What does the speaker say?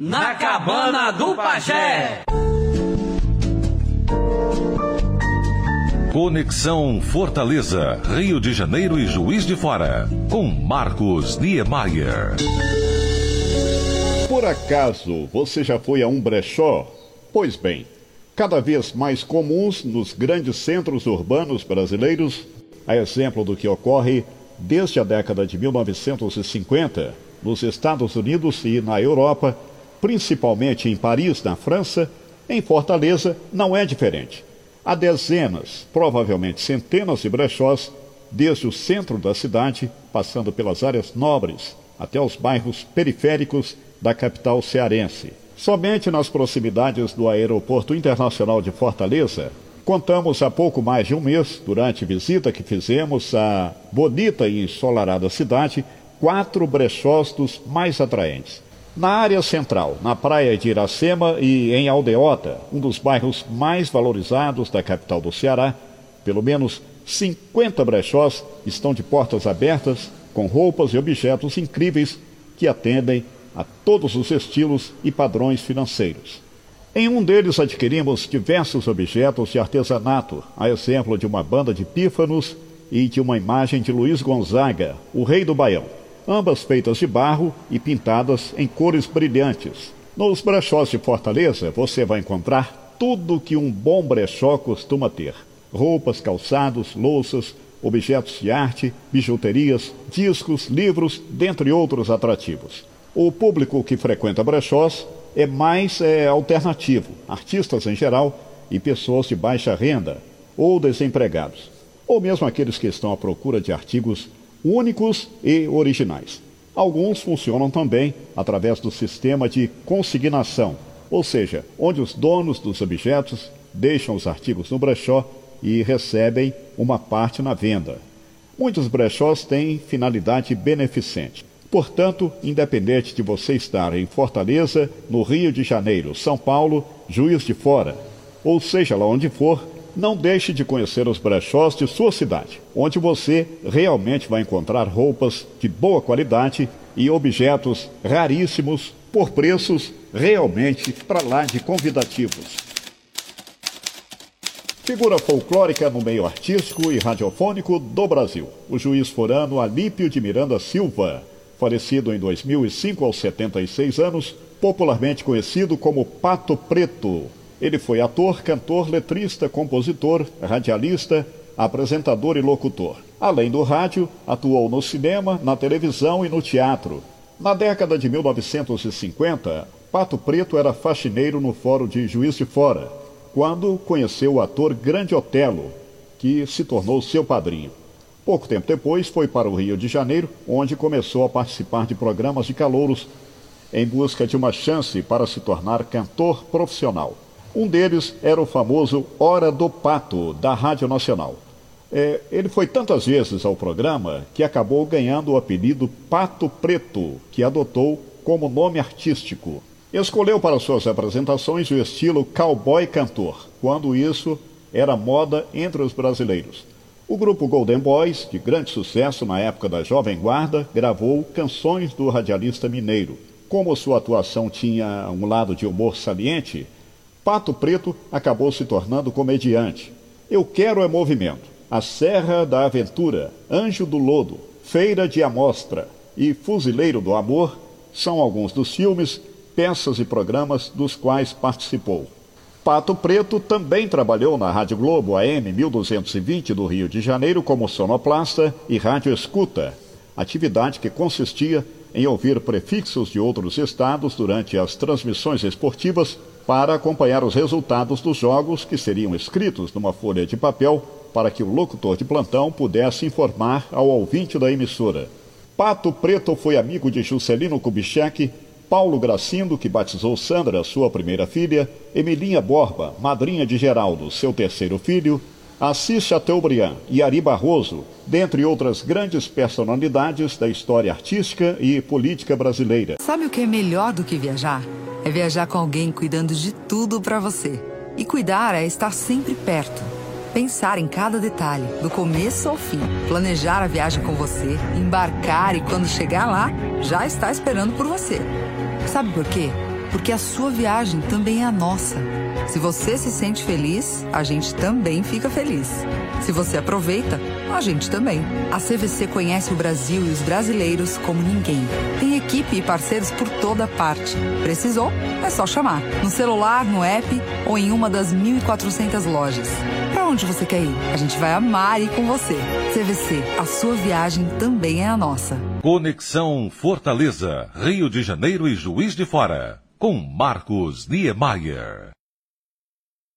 Na Cabana do Pajé. Conexão Fortaleza, Rio de Janeiro e Juiz de Fora, com Marcos Niemeyer. Por acaso você já foi a um brechó? Pois bem, cada vez mais comuns nos grandes centros urbanos brasileiros, a exemplo do que ocorre desde a década de 1950 nos Estados Unidos e na Europa, principalmente em Paris, na França, em Fortaleza não é diferente. Há dezenas, provavelmente centenas de brechós, desde o centro da cidade, passando pelas áreas nobres, até os bairros periféricos da capital cearense. Somente nas proximidades do Aeroporto Internacional de Fortaleza, contamos há pouco mais de um mês, durante visita que fizemos à bonita e ensolarada cidade, quatro brechós dos mais atraentes. Na área central, na praia de Iracema e em Aldeota, um dos bairros mais valorizados da capital do Ceará, pelo menos 50 brechós estão de portas abertas com roupas e objetos incríveis que atendem a todos os estilos e padrões financeiros. Em um deles adquirimos diversos objetos de artesanato, a exemplo de uma banda de pífanos e de uma imagem de Luiz Gonzaga, o rei do Baião ambas feitas de barro e pintadas em cores brilhantes. Nos brechós de Fortaleza você vai encontrar tudo que um bom brechó costuma ter: roupas, calçados, louças, objetos de arte, bijuterias, discos, livros, dentre outros atrativos. O público que frequenta brechós é mais é, alternativo, artistas em geral e pessoas de baixa renda ou desempregados, ou mesmo aqueles que estão à procura de artigos únicos e originais. Alguns funcionam também através do sistema de consignação, ou seja, onde os donos dos objetos deixam os artigos no brechó e recebem uma parte na venda. Muitos brechós têm finalidade beneficente. Portanto, independente de você estar em Fortaleza, no Rio de Janeiro, São Paulo, Juiz de Fora, ou seja lá onde for, não deixe de conhecer os brechós de sua cidade, onde você realmente vai encontrar roupas de boa qualidade e objetos raríssimos por preços realmente para lá de convidativos. Figura folclórica no meio artístico e radiofônico do Brasil, o juiz forano Alípio de Miranda Silva, falecido em 2005 aos 76 anos, popularmente conhecido como Pato Preto, ele foi ator, cantor, letrista, compositor, radialista, apresentador e locutor. Além do rádio, atuou no cinema, na televisão e no teatro. Na década de 1950, Pato Preto era faxineiro no Fórum de Juiz de Fora, quando conheceu o ator Grande Otelo, que se tornou seu padrinho. Pouco tempo depois, foi para o Rio de Janeiro, onde começou a participar de programas de calouros em busca de uma chance para se tornar cantor profissional. Um deles era o famoso Hora do Pato, da Rádio Nacional. É, ele foi tantas vezes ao programa que acabou ganhando o apelido Pato Preto, que adotou como nome artístico. Escolheu para suas apresentações o estilo cowboy cantor, quando isso era moda entre os brasileiros. O grupo Golden Boys, de grande sucesso na época da Jovem Guarda, gravou canções do radialista mineiro. Como sua atuação tinha um lado de humor saliente, Pato Preto acabou se tornando comediante. Eu Quero é Movimento, A Serra da Aventura, Anjo do Lodo, Feira de Amostra e Fuzileiro do Amor são alguns dos filmes, peças e programas dos quais participou. Pato Preto também trabalhou na Rádio Globo AM 1220 do Rio de Janeiro como sonoplasta e rádio escuta, atividade que consistia em ouvir prefixos de outros estados durante as transmissões esportivas para acompanhar os resultados dos jogos que seriam escritos numa folha de papel para que o locutor de plantão pudesse informar ao ouvinte da emissora. Pato Preto foi amigo de Juscelino Kubitschek, Paulo Gracindo, que batizou Sandra, sua primeira filha, Emilinha Borba, madrinha de Geraldo, seu terceiro filho, Assis Chateaubriand e Ari Barroso, dentre outras grandes personalidades da história artística e política brasileira. Sabe o que é melhor do que viajar? É viajar com alguém cuidando de tudo para você. E cuidar é estar sempre perto. Pensar em cada detalhe, do começo ao fim. Planejar a viagem com você, embarcar e quando chegar lá, já está esperando por você. Sabe por quê? porque a sua viagem também é a nossa. Se você se sente feliz, a gente também fica feliz. Se você aproveita, a gente também. A CVC conhece o Brasil e os brasileiros como ninguém. Tem equipe e parceiros por toda parte. Precisou? É só chamar. No celular, no app ou em uma das 1.400 lojas. Para onde você quer ir? A gente vai amar ir com você. CVC, a sua viagem também é a nossa. Conexão Fortaleza, Rio de Janeiro e Juiz de Fora. Com Marcos Niemeyer.